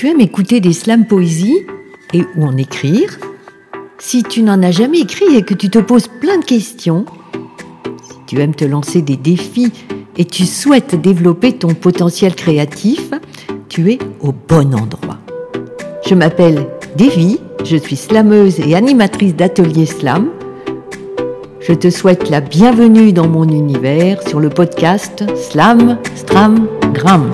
tu aimes écouter des slams poésie et ou en écrire, si tu n'en as jamais écrit et que tu te poses plein de questions, si tu aimes te lancer des défis et tu souhaites développer ton potentiel créatif, tu es au bon endroit. Je m'appelle Devi, je suis slameuse et animatrice d'atelier slam. Je te souhaite la bienvenue dans mon univers sur le podcast Slam, Stram, Gram.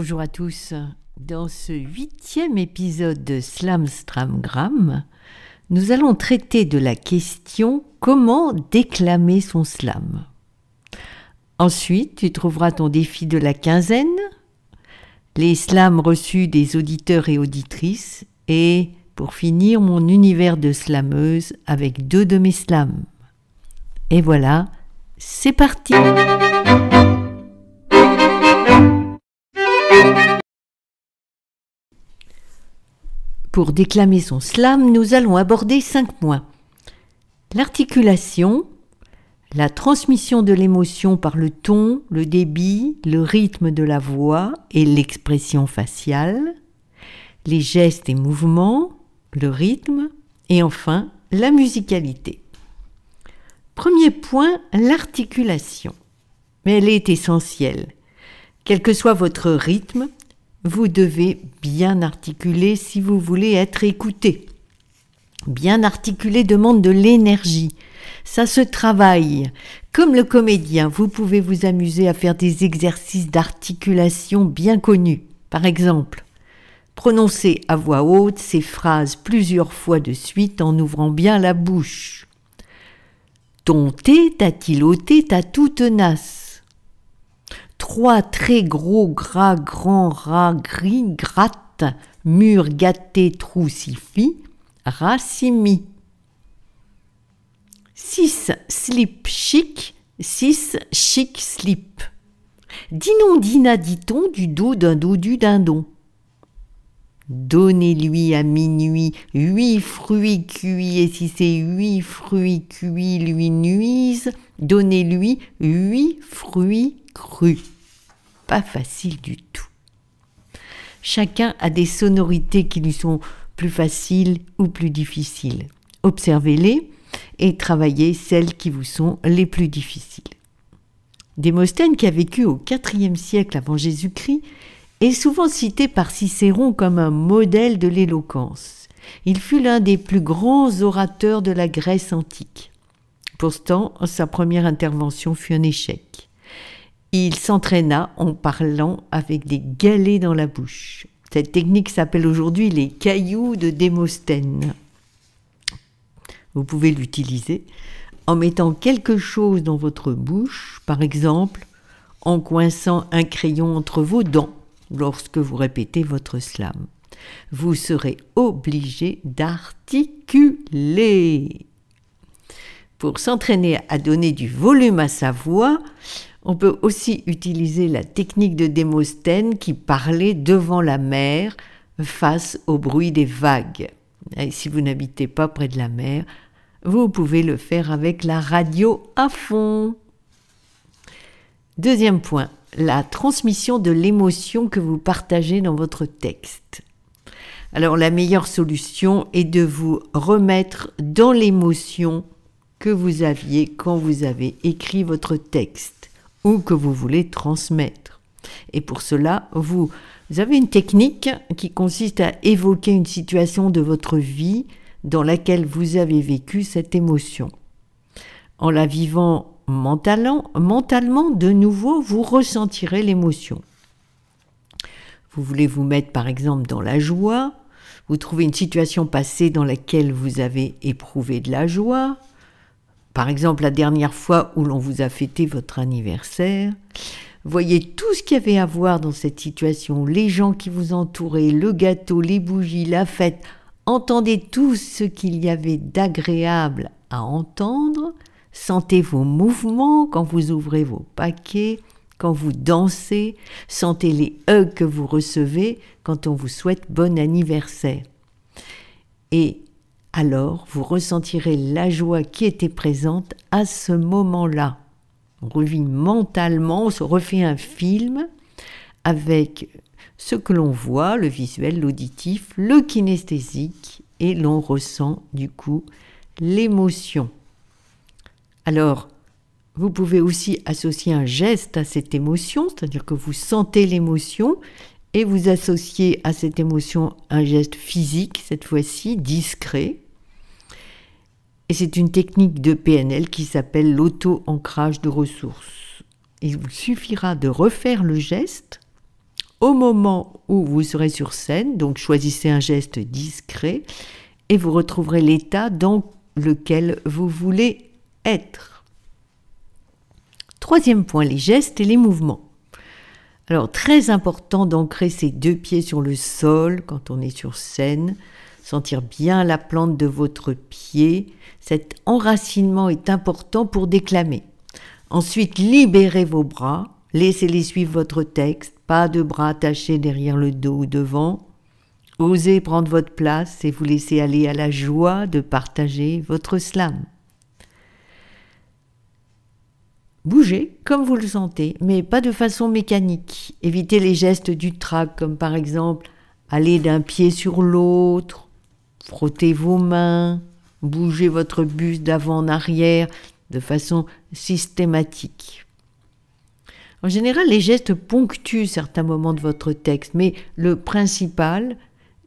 Bonjour à tous. Dans ce huitième épisode de Slam Stramgram, nous allons traiter de la question comment déclamer son slam? Ensuite, tu trouveras ton défi de la quinzaine, les slams reçus des auditeurs et auditrices, et pour finir, mon univers de slameuse avec deux de mes slams. Et voilà, c'est parti! Pour déclamer son slam, nous allons aborder cinq points. L'articulation, la transmission de l'émotion par le ton, le débit, le rythme de la voix et l'expression faciale, les gestes et mouvements, le rythme et enfin la musicalité. Premier point, l'articulation. Mais elle est essentielle. Quel que soit votre rythme, vous devez bien articuler si vous voulez être écouté. Bien articuler demande de l'énergie. Ça se travaille. Comme le comédien, vous pouvez vous amuser à faire des exercices d'articulation bien connus. Par exemple, prononcer à voix haute ces phrases plusieurs fois de suite en ouvrant bien la bouche. Ton thé t'a-t-il ôté ta toute tenace trois très gros gras grands rats gris gratte, mur gâté troussifie, racimi. Six slip chic, six chic slip. Dinon dina dit-on du dos d'un dodu dindon. Donnez-lui à minuit huit fruits cuits, et si ces huit fruits cuits lui nuisent, donnez-lui huit fruits crus. Pas facile du tout. Chacun a des sonorités qui lui sont plus faciles ou plus difficiles. Observez-les et travaillez celles qui vous sont les plus difficiles. Démosthène, qui a vécu au IVe siècle avant Jésus-Christ, est souvent cité par Cicéron comme un modèle de l'éloquence. Il fut l'un des plus grands orateurs de la Grèce antique. Pourtant, sa première intervention fut un échec. Il s'entraîna en parlant avec des galets dans la bouche. Cette technique s'appelle aujourd'hui les cailloux de Démosthène. Vous pouvez l'utiliser en mettant quelque chose dans votre bouche, par exemple en coinçant un crayon entre vos dents lorsque vous répétez votre slam. Vous serez obligé d'articuler. Pour s'entraîner à donner du volume à sa voix, on peut aussi utiliser la technique de Démosthène qui parlait devant la mer face au bruit des vagues. Si vous n'habitez pas près de la mer, vous pouvez le faire avec la radio à fond. Deuxième point, la transmission de l'émotion que vous partagez dans votre texte. Alors la meilleure solution est de vous remettre dans l'émotion que vous aviez quand vous avez écrit votre texte ou que vous voulez transmettre. Et pour cela, vous avez une technique qui consiste à évoquer une situation de votre vie dans laquelle vous avez vécu cette émotion. En la vivant mentalement, mentalement de nouveau, vous ressentirez l'émotion. Vous voulez vous mettre par exemple dans la joie, vous trouvez une situation passée dans laquelle vous avez éprouvé de la joie, par exemple, la dernière fois où l'on vous a fêté votre anniversaire, voyez tout ce qu'il y avait à voir dans cette situation, les gens qui vous entouraient, le gâteau, les bougies, la fête, entendez tout ce qu'il y avait d'agréable à entendre, sentez vos mouvements quand vous ouvrez vos paquets, quand vous dansez, sentez les hugs que vous recevez quand on vous souhaite bon anniversaire. Et alors vous ressentirez la joie qui était présente à ce moment-là. On revit mentalement, on se refait un film avec ce que l'on voit, le visuel, l'auditif, le kinesthésique, et l'on ressent du coup l'émotion. Alors, vous pouvez aussi associer un geste à cette émotion, c'est-à-dire que vous sentez l'émotion et vous associez à cette émotion un geste physique, cette fois-ci discret. Et c'est une technique de PNL qui s'appelle l'auto-ancrage de ressources. Il vous suffira de refaire le geste au moment où vous serez sur scène, donc choisissez un geste discret et vous retrouverez l'état dans lequel vous voulez être. Troisième point, les gestes et les mouvements. Alors très important d'ancrer ses deux pieds sur le sol quand on est sur scène, sentir bien la plante de votre pied. Cet enracinement est important pour déclamer. Ensuite, libérez vos bras, laissez-les suivre votre texte, pas de bras attachés derrière le dos ou devant. Osez prendre votre place et vous laisser aller à la joie de partager votre slam. Bougez comme vous le sentez, mais pas de façon mécanique. Évitez les gestes du trac, comme par exemple aller d'un pied sur l'autre, frotter vos mains, bouger votre buste d'avant en arrière de façon systématique. En général, les gestes ponctuent certains moments de votre texte, mais le principal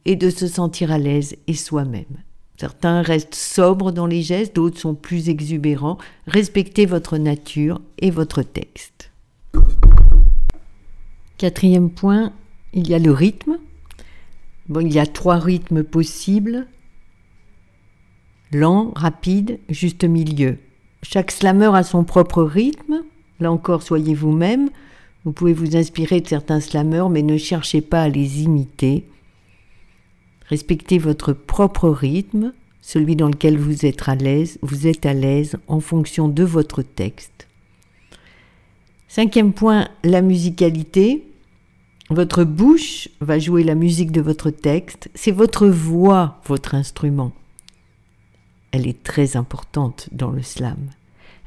est de se sentir à l'aise et soi-même. Certains restent sobres dans les gestes, d'autres sont plus exubérants. Respectez votre nature et votre texte. Quatrième point, il y a le rythme. Bon, il y a trois rythmes possibles. Lent, rapide, juste milieu. Chaque slammer a son propre rythme. Là encore, soyez vous-même. Vous pouvez vous inspirer de certains slammers, mais ne cherchez pas à les imiter. Respectez votre propre rythme, celui dans lequel vous êtes à l'aise, vous êtes à l'aise en fonction de votre texte. Cinquième point, la musicalité. Votre bouche va jouer la musique de votre texte. C'est votre voix, votre instrument. Elle est très importante dans le slam.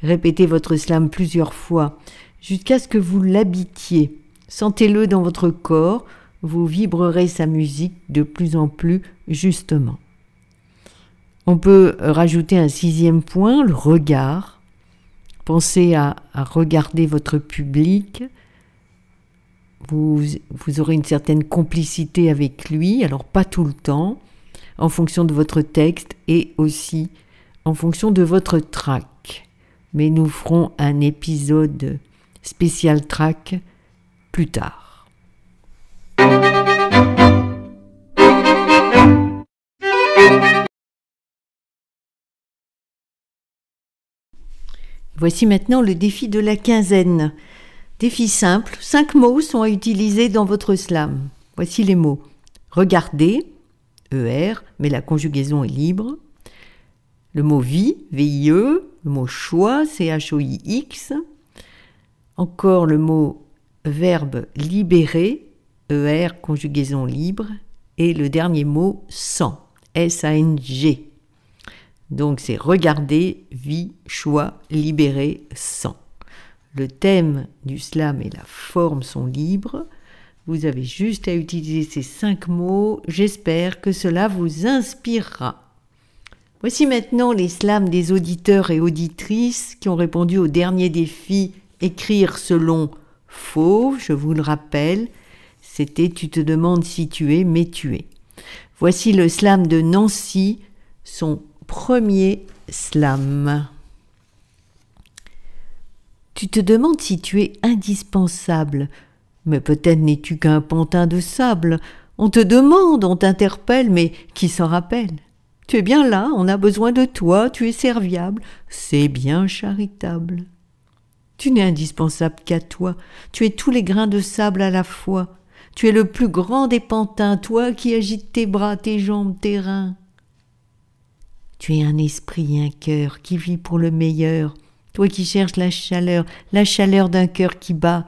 Répétez votre slam plusieurs fois jusqu'à ce que vous l'habitiez. Sentez-le dans votre corps vous vibrerez sa musique de plus en plus justement. On peut rajouter un sixième point, le regard. Pensez à, regarder votre public. Vous, vous aurez une certaine complicité avec lui, alors pas tout le temps, en fonction de votre texte et aussi en fonction de votre track. Mais nous ferons un épisode spécial track plus tard. Voici maintenant le défi de la quinzaine. Défi simple, cinq mots sont à utiliser dans votre slam. Voici les mots. Regardez, ER, mais la conjugaison est libre. Le mot vie, VIE, le mot choix, C-H-O-I-X. Encore le mot verbe libérer, ER, conjugaison libre. Et le dernier mot sans, S-A-N-G. Donc c'est regarder, vie, choix, libérer, sans. Le thème du slam et la forme sont libres. Vous avez juste à utiliser ces cinq mots. J'espère que cela vous inspirera. Voici maintenant les slams des auditeurs et auditrices qui ont répondu au dernier défi écrire selon faux, je vous le rappelle. C'était tu te demandes si tu es, mais tu es. Voici le slam de Nancy, son Premier slam. Tu te demandes si tu es indispensable, mais peut-être n'es-tu qu'un pantin de sable. On te demande, on t'interpelle, mais qui s'en rappelle? Tu es bien là, on a besoin de toi, tu es serviable, c'est bien charitable. Tu n'es indispensable qu'à toi, tu es tous les grains de sable à la fois, tu es le plus grand des pantins, toi qui agites tes bras, tes jambes, tes reins. Tu es un esprit, un cœur qui vit pour le meilleur, toi qui cherches la chaleur, la chaleur d'un cœur qui bat.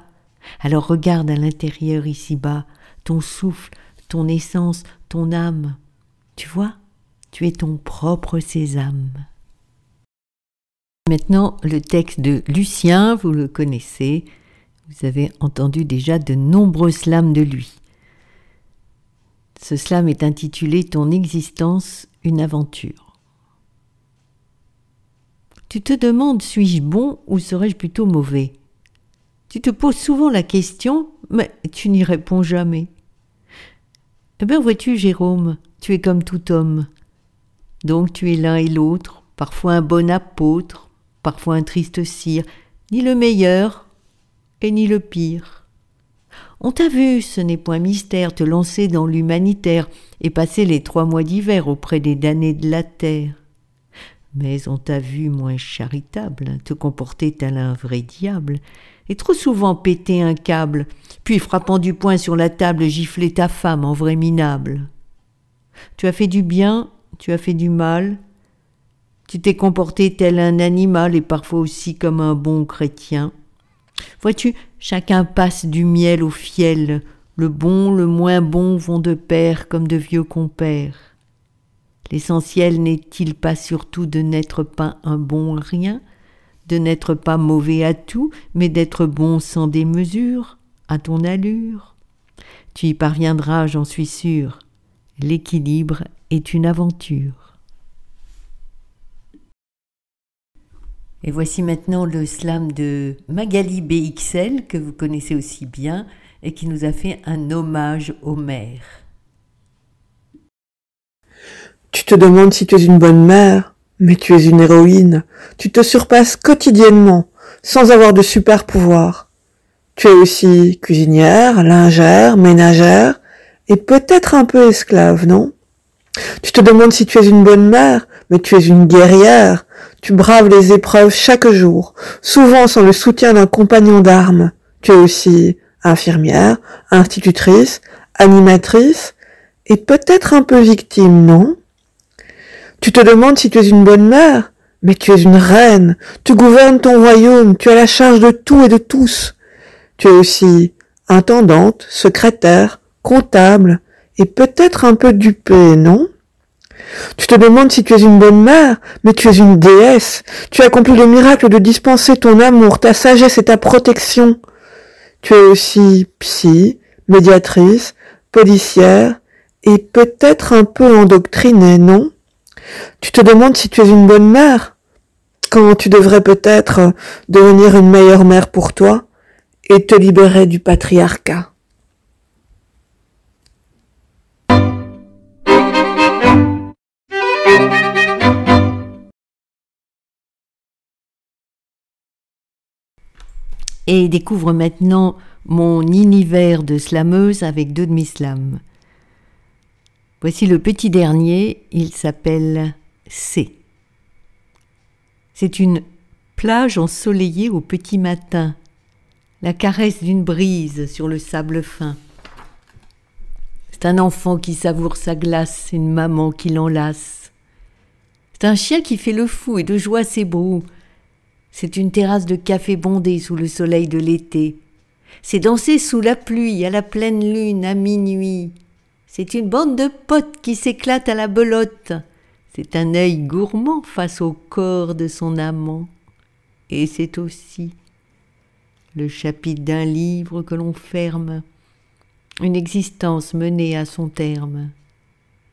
Alors regarde à l'intérieur ici-bas, ton souffle, ton essence, ton âme. Tu vois Tu es ton propre sésame. Maintenant, le texte de Lucien, vous le connaissez, vous avez entendu déjà de nombreux slams de lui. Ce slam est intitulé Ton existence, une aventure. Tu te demandes suis-je bon ou serais-je plutôt mauvais? Tu te poses souvent la question, mais tu n'y réponds jamais. Eh bien, vois-tu, Jérôme, tu es comme tout homme. Donc tu es l'un et l'autre, parfois un bon apôtre, parfois un triste cire, ni le meilleur et ni le pire. On t'a vu, ce n'est point mystère, te lancer dans l'humanitaire et passer les trois mois d'hiver auprès des damnés de la terre. Mais on t'a vu moins charitable, te comporter tel un vrai diable, et trop souvent péter un câble, puis frappant du poing sur la table gifler ta femme en vrai minable. Tu as fait du bien, tu as fait du mal, tu t'es comporté tel un animal et parfois aussi comme un bon chrétien. Vois-tu, chacun passe du miel au fiel, le bon, le moins bon vont de pair comme de vieux compères. L'essentiel n'est-il pas surtout de n'être pas un bon rien, de n'être pas mauvais à tout, mais d'être bon sans démesure, à ton allure? Tu y parviendras, j'en suis sûr. L'équilibre est une aventure. Et voici maintenant le slam de Magali BXL que vous connaissez aussi bien et qui nous a fait un hommage au maire. Tu te demandes si tu es une bonne mère, mais tu es une héroïne. Tu te surpasses quotidiennement, sans avoir de super pouvoir. Tu es aussi cuisinière, lingère, ménagère, et peut-être un peu esclave, non? Tu te demandes si tu es une bonne mère, mais tu es une guerrière. Tu braves les épreuves chaque jour, souvent sans le soutien d'un compagnon d'armes. Tu es aussi infirmière, institutrice, animatrice, et peut-être un peu victime, non? Tu te demandes si tu es une bonne mère, mais tu es une reine, tu gouvernes ton royaume, tu as la charge de tout et de tous. Tu es aussi intendante, secrétaire, comptable, et peut-être un peu dupée, non? Tu te demandes si tu es une bonne mère, mais tu es une déesse, tu accomplis le miracle de dispenser ton amour, ta sagesse et ta protection. Tu es aussi psy, médiatrice, policière, et peut-être un peu endoctrinée, non? Tu te demandes si tu es une bonne mère, quand tu devrais peut-être devenir une meilleure mère pour toi et te libérer du patriarcat. Et découvre maintenant mon univers de slameuse avec deux demi-slams. Voici le petit dernier, il s'appelle C. C'est une plage ensoleillée au petit matin, la caresse d'une brise sur le sable fin. C'est un enfant qui savoure sa glace, une maman qui l'enlace. C'est un chien qui fait le fou et de joie s'ébroue. C'est une terrasse de café bondée sous le soleil de l'été. C'est danser sous la pluie, à la pleine lune, à minuit. C'est une bande de potes qui s'éclate à la belote. C'est un œil gourmand face au corps de son amant. Et c'est aussi le chapitre d'un livre que l'on ferme, une existence menée à son terme,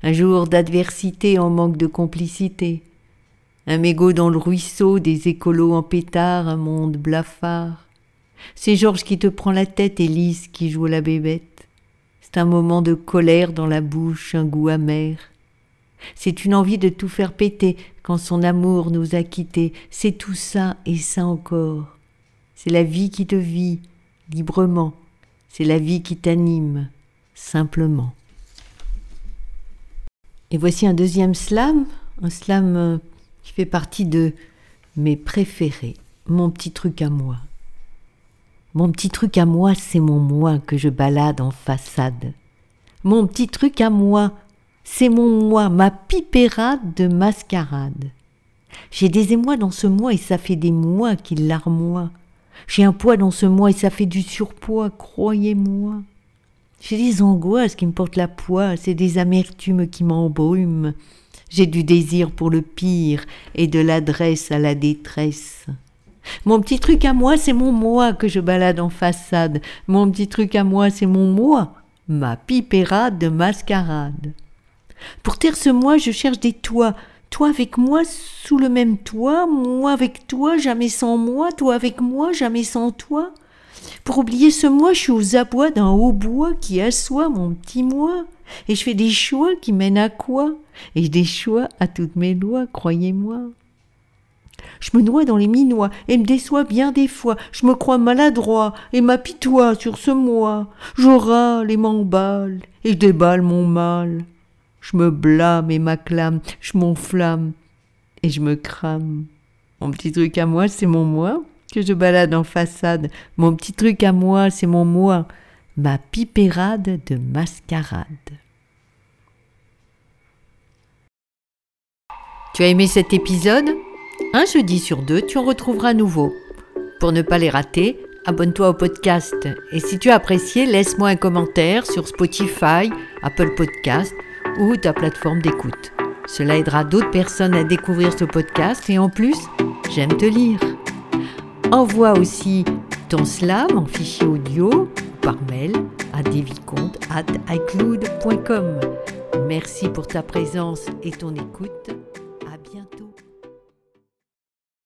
un jour d'adversité en manque de complicité, un mégot dans le ruisseau, des écolos en pétard, un monde blafard. C'est Georges qui te prend la tête et Lise qui joue la bébête. C'est un moment de colère dans la bouche, un goût amer. C'est une envie de tout faire péter quand son amour nous a quittés. C'est tout ça et ça encore. C'est la vie qui te vit librement. C'est la vie qui t'anime simplement. Et voici un deuxième slam, un slam euh, qui fait partie de mes préférés, mon petit truc à moi. Mon petit truc à moi, c'est mon moi que je balade en façade. Mon petit truc à moi, c'est mon moi, ma pipérade de mascarade. J'ai des émois dans ce moi et ça fait des mois qu'il larmoie. J'ai un poids dans ce moi et ça fait du surpoids, croyez-moi. J'ai des angoisses qui me portent la poisse et des amertumes qui m'embrument. J'ai du désir pour le pire et de l'adresse à la détresse. Mon petit truc à moi, c'est mon moi que je balade en façade. Mon petit truc à moi, c'est mon moi, ma pipérade de mascarade. Pour taire ce moi, je cherche des toits. Toi avec moi sous le même toit, moi avec toi, jamais sans moi, toi avec moi, jamais sans toi. Pour oublier ce moi, je suis aux abois d'un hautbois qui assoit mon petit moi. Et je fais des choix qui mènent à quoi? Et des choix à toutes mes lois, croyez-moi. Je me noie dans les minois et me déçois bien des fois. Je me crois maladroit et m'apitoie sur ce moi. Je râle et m'emballe et je déballe mon mal. Je me blâme et m'acclame, je m'enflamme et je me crame. Mon petit truc à moi, c'est mon moi que je balade en façade. Mon petit truc à moi, c'est mon moi, ma pipérade de mascarade. Tu as aimé cet épisode? Un jeudi sur deux, tu en retrouveras nouveau. Pour ne pas les rater, abonne-toi au podcast. Et si tu as apprécié, laisse-moi un commentaire sur Spotify, Apple Podcast ou ta plateforme d'écoute. Cela aidera d'autres personnes à découvrir ce podcast et en plus, j'aime te lire. Envoie aussi ton slam en fichier audio par mail à icloud.com Merci pour ta présence et ton écoute.